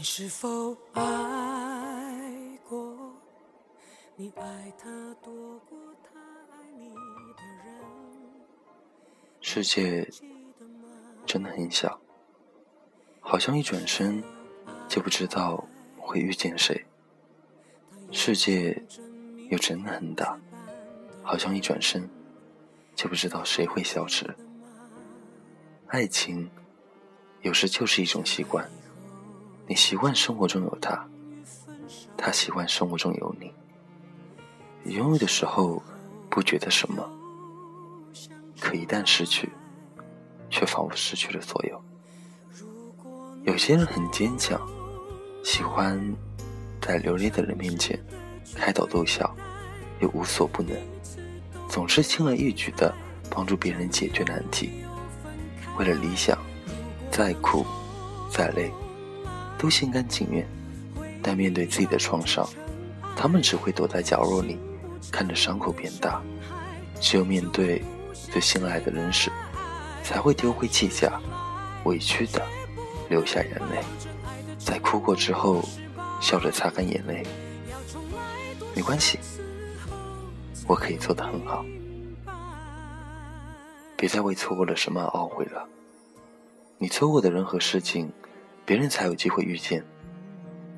你是否爱过？你爱他多过他爱你的人？世界真的很小，好像一转身就不知道会遇见谁。世界又真的很大，好像一转身就不知道谁会消失。爱情有时就是一种习惯，你习惯生活中有他，他习惯生活中有你。拥有的时候不觉得什么，可一旦失去，却仿佛失去了所有。有些人很坚强，喜欢。在流泪的人面前开导逗笑，又无所不能，总是轻而易举地帮助别人解决难题。为了理想，再苦再累，都心甘情愿。但面对自己的创伤，他们只会躲在角落里，看着伤口变大。只有面对最心爱的人时，才会丢盔弃甲，委屈的流下眼泪。在哭过之后。笑着擦干眼泪，没关系，我可以做得很好。别再为错过了什么懊悔了。你错过的人和事情，别人才有机会遇见；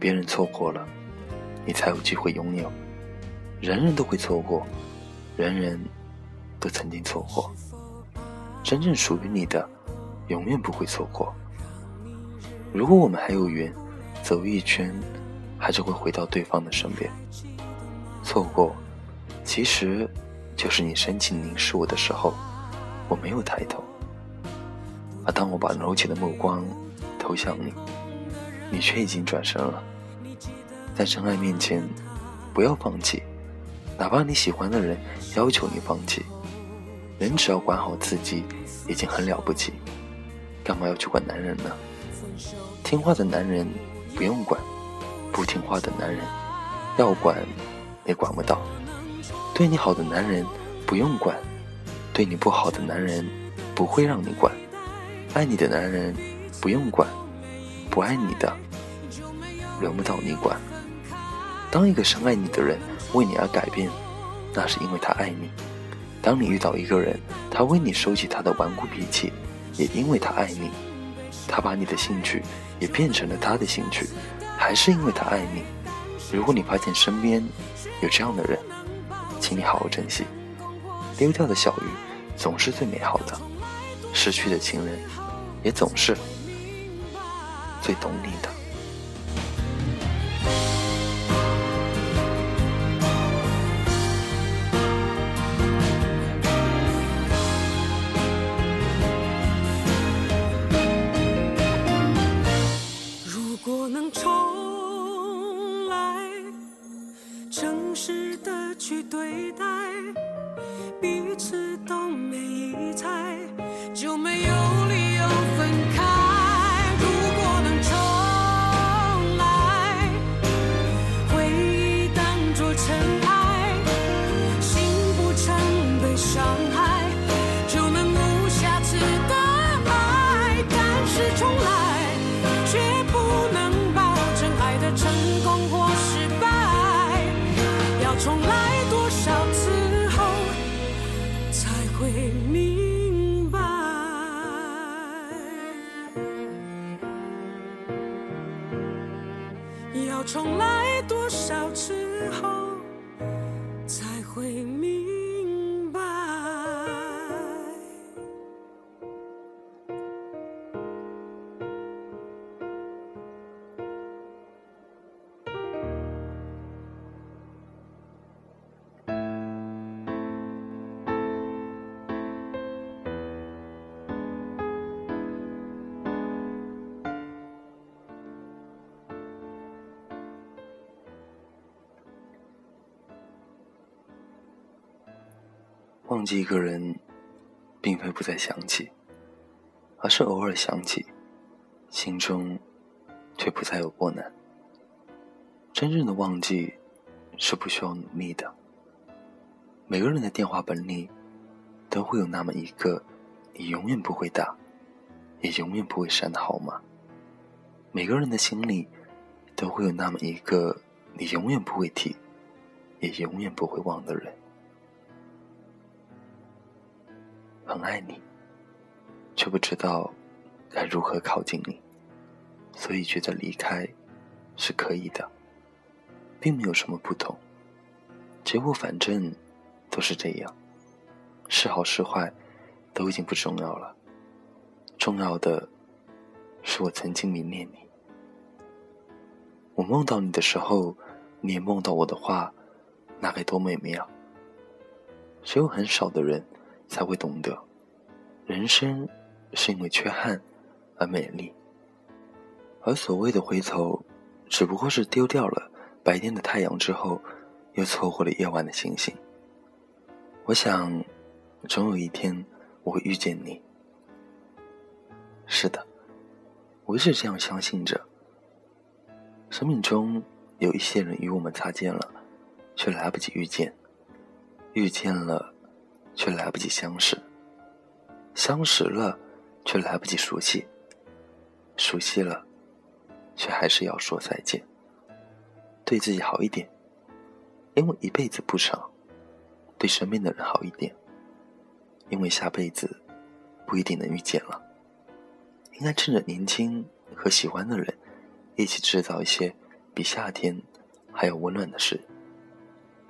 别人错过了，你才有机会拥有。人人都会错过，人人都曾经错过。真正属于你的，永远不会错过。如果我们还有缘，走一圈。还是会回到对方的身边。错过，其实就是你深情凝视我的时候，我没有抬头。而当我把柔情的目光投向你，你却已经转身了。在真爱面前，不要放弃，哪怕你喜欢的人要求你放弃。人只要管好自己，已经很了不起，干嘛要去管男人呢？听话的男人不用管。不听话的男人，要管也管不到；对你好的男人不用管，对你不好的男人不会让你管；爱你的男人不用管，不爱你的轮不到你管。当一个深爱你的人为你而改变，那是因为他爱你；当你遇到一个人，他为你收起他的顽固脾气，也因为他爱你，他把你的兴趣也变成了他的兴趣。还是因为他爱你。如果你发现身边有这样的人，请你好好珍惜。溜掉的小鱼总是最美好的，失去的情人也总是最懂你的。忘记一个人，并非不再想起，而是偶尔想起，心中却不再有波澜。真正的忘记是不需要努力的。每个人的电话本里都会有那么一个你永远不会打，也永远不会删的号码。每个人的心里都会有那么一个你永远不会提，也永远不会忘的人。很爱你，却不知道该如何靠近你，所以觉得离开是可以的，并没有什么不同。结果反正都是这样，是好是坏都已经不重要了。重要的是我曾经迷恋你。我梦到你的时候，你也梦到我的话，那该多美妙！只有很少的人才会懂得，人生是因为缺憾而美丽，而所谓的回头，只不过是丢掉了白天的太阳之后。又错过了夜晚的星星。我想，总有一天我会遇见你。是的，我一直这样相信着。生命中有一些人与我们擦肩了，却来不及遇见；遇见了，却来不及相识；相识了，却来不及熟悉；熟悉了，却还是要说再见。对自己好一点。因为一辈子不长，对身边的人好一点。因为下辈子不一定能遇见了，应该趁着年轻和喜欢的人，一起制造一些比夏天还要温暖的事。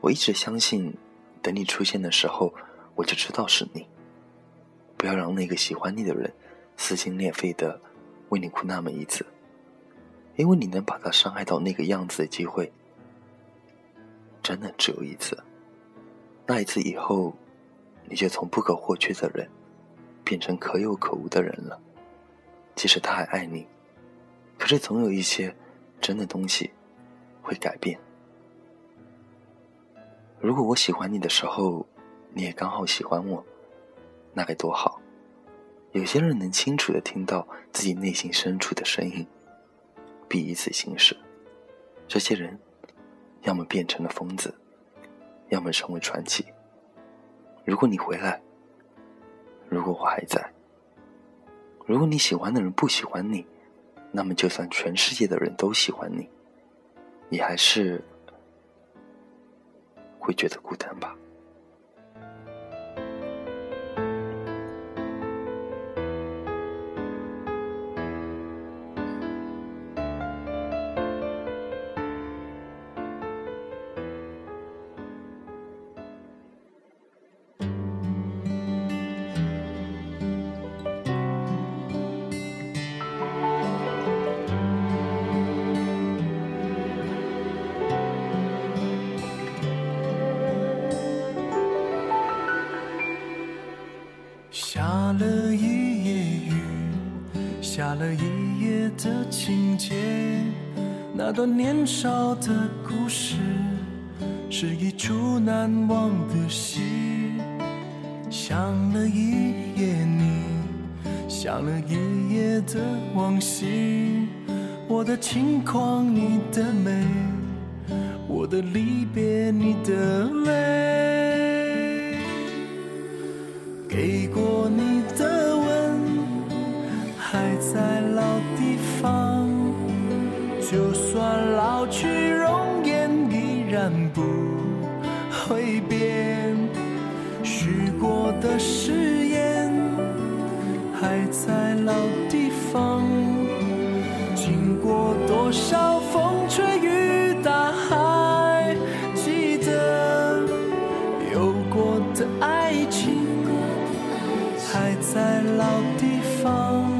我一直相信，等你出现的时候，我就知道是你。不要让那个喜欢你的人撕心裂肺的为你哭那么一次，因为你能把他伤害到那个样子的机会。真的只有一次，那一次以后，你就从不可或缺的人，变成可有可无的人了。即使他还爱你，可是总有一些真的东西会改变。如果我喜欢你的时候，你也刚好喜欢我，那该多好！有些人能清楚的听到自己内心深处的声音，彼此心事，这些人。要么变成了疯子，要么成为传奇。如果你回来，如果我还在，如果你喜欢的人不喜欢你，那么就算全世界的人都喜欢你，你还是会觉得孤单吧。的情节，那段年少的故事，是一出难忘的戏。想了一夜你，想了一夜的往昔，我的轻狂你的美，我的离别你的泪，给过你的吻，还在老。就算老去，容颜依然不会变。许过的誓言还在老地方。经过多少风吹雨打，还记得有过的爱情还在老地方。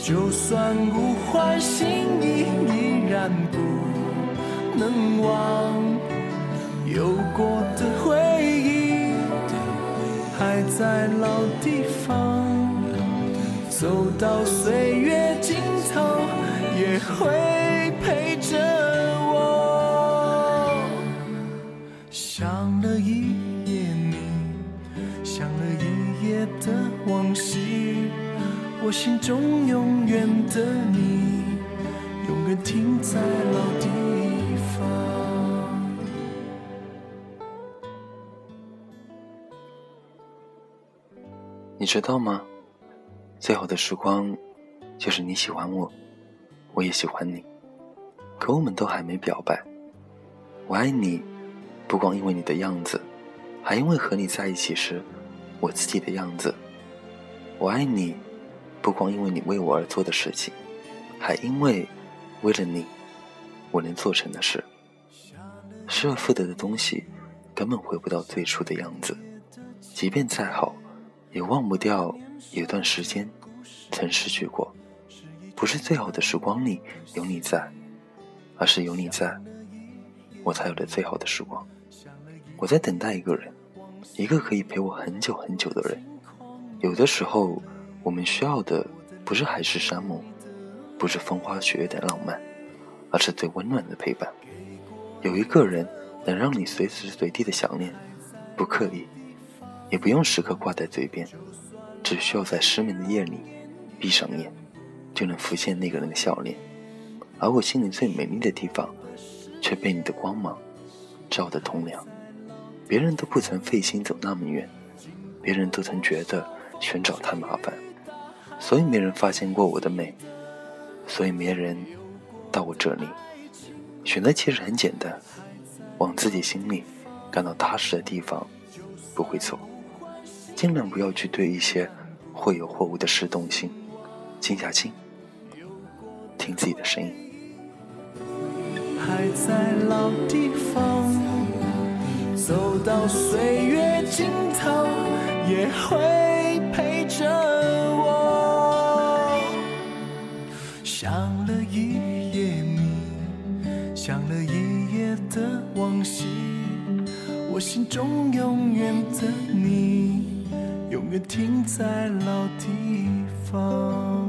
就算无悔，心意依然不能忘。有过的回忆还在老地方，走到岁月尽头也会陪着我。想了一夜你，想了一夜的往昔。我心中永远的你，永远停在老地方你知道吗？最好的时光，就是你喜欢我，我也喜欢你。可我们都还没表白。我爱你，不光因为你的样子，还因为和你在一起时，我自己的样子。我爱你，不光因为你为我而做的事情，还因为为了你，我能做成的事。失而复得的东西，根本回不到最初的样子。即便再好，也忘不掉有段时间曾失去过。不是最好的时光里有你在，而是有你在，我才有了最好的时光。我在等待一个人，一个可以陪我很久很久的人。有的时候，我们需要的不是海誓山盟，不是风花雪月的浪漫，而是最温暖的陪伴。有一个人能让你随时随地的想念，不刻意，也不用时刻挂在嘴边，只需要在失眠的夜里闭上眼。就能浮现那个人的笑脸，而我心里最美丽的地方，却被你的光芒照得通亮。别人都不曾费心走那么远，别人都曾觉得寻找太麻烦，所以没人发现过我的美，所以没人到我这里。选择其实很简单，往自己心里感到踏实的地方不会错，尽量不要去对一些或有或无的事动心，静下心。听自己的声音。还在老地方，走到岁月尽头，也会陪着我。想了一夜你，想了一夜的往昔，我心中永远的你，永远停在老地方。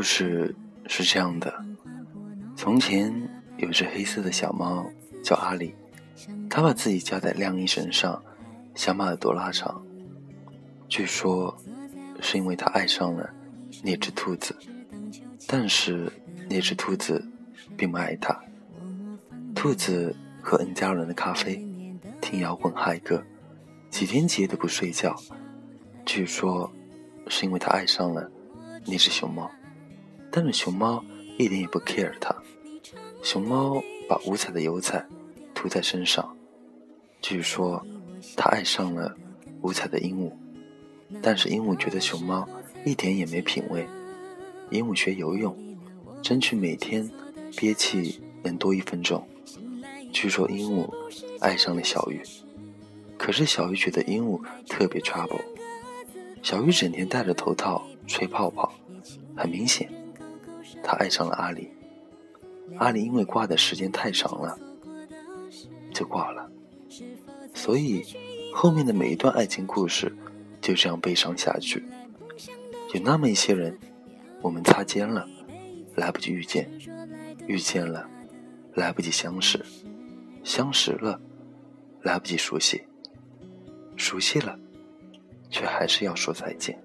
故事是这样的：从前有只黑色的小猫，叫阿里。它把自己夹在晾衣绳上，想把耳朵拉长。据说是因为它爱上了那只兔子，但是那只兔子并不爱它。兔子喝 N 加仑的咖啡，听摇滚嗨歌，几天几夜都不睡觉。据说是因为它爱上了。那只熊猫，但是熊猫一点也不 care 它。熊猫把五彩的油彩涂在身上，据说它爱上了五彩的鹦鹉，但是鹦鹉觉得熊猫一点也没品味。鹦鹉学游泳，争取每天憋气能多一分钟。据说鹦鹉爱上了小鱼，可是小鱼觉得鹦鹉特别 trouble。小鱼整天戴着头套。吹泡泡，很明显，他爱上了阿里。阿里因为挂的时间太长了，就挂了。所以后面的每一段爱情故事就这样悲伤下去。有那么一些人，我们擦肩了，来不及遇见；遇见了，来不及相识；相识了，来不及熟悉；熟悉了，却还是要说再见。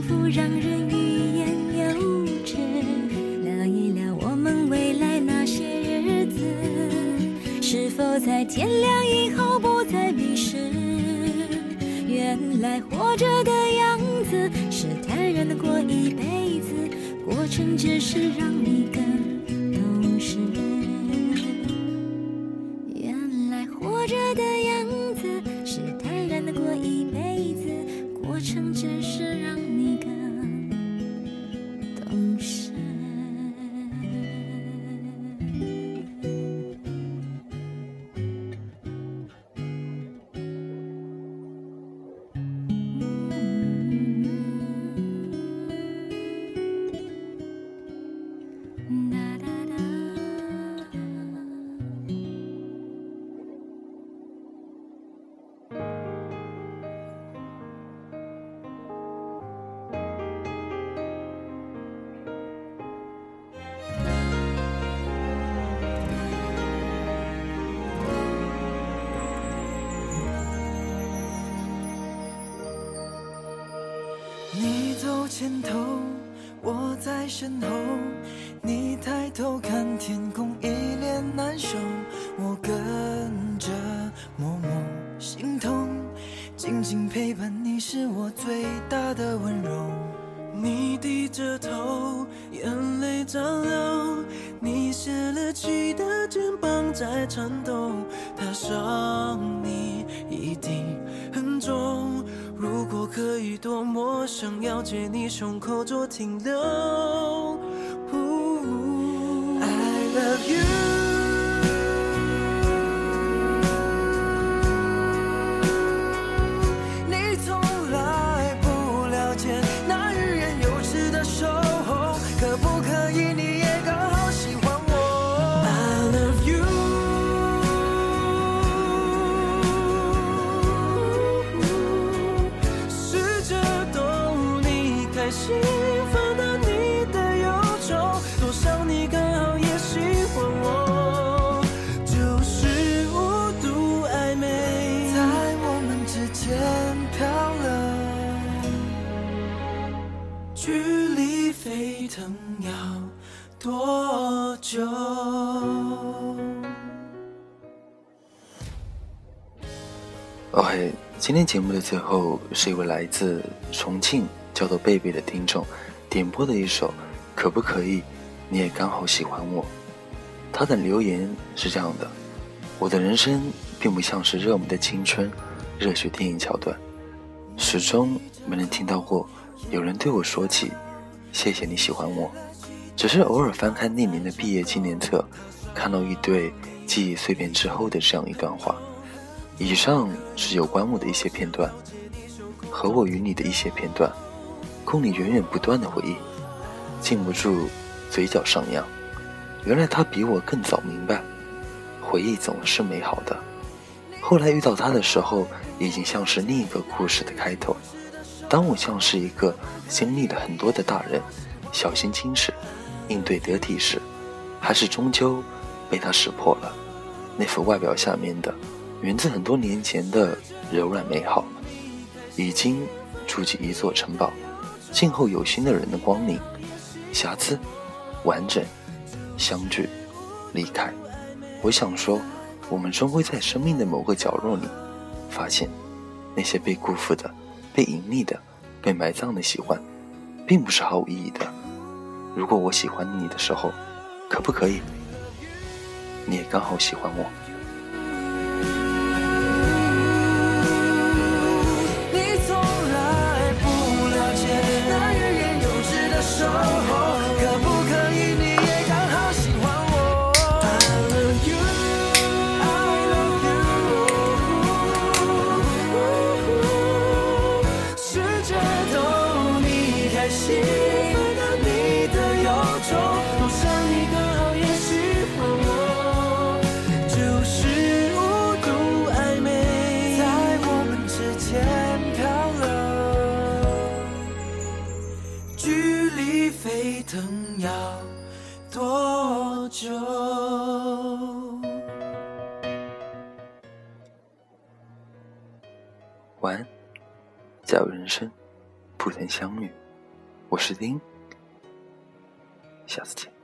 幸福让人欲言又止。聊一聊我们未来那些日子，是否在天亮以后不再迷失？原来活着的样子是坦然的过一辈子，过程只是让你身后。你抬头看天空，一脸难受。我跟着默默心痛，静静陪伴你是我最大的温柔。你低着头，眼泪长流，你泄了气的肩膀在颤抖，踏上你一定很重。如果可以，多么想要借你胸口做停留。OK，今天节目的最后是一位来自重庆叫做贝贝的听众点播的一首《可不可以你也刚好喜欢我》。他的留言是这样的：我的人生并不像是热门的青春热血电影桥段，始终没能听到过有人对我说起“谢谢你喜欢我”，只是偶尔翻看那年的毕业纪念册，看到一堆记忆碎片之后的这样一段话。以上是有关我的一些片段，和我与你的一些片段，供你源源不断的回忆，禁不住嘴角上扬。原来他比我更早明白，回忆总是美好的。后来遇到他的时候，已经像是另一个故事的开头。当我像是一个经历了很多的大人，小心矜持，应对得体时，还是终究被他识破了那副外表下面的。源自很多年前的柔软美好，已经筑起一座城堡，静候有心的人的光临。瑕疵、完整、相聚、离开。我想说，我们终会在生命的某个角落里，发现那些被辜负的、被隐匿的、被埋葬的喜欢，并不是毫无意义的。如果我喜欢你的时候，可不可以，你也刚好喜欢我？晚安，假如人生不曾相遇，我是丁，下次见。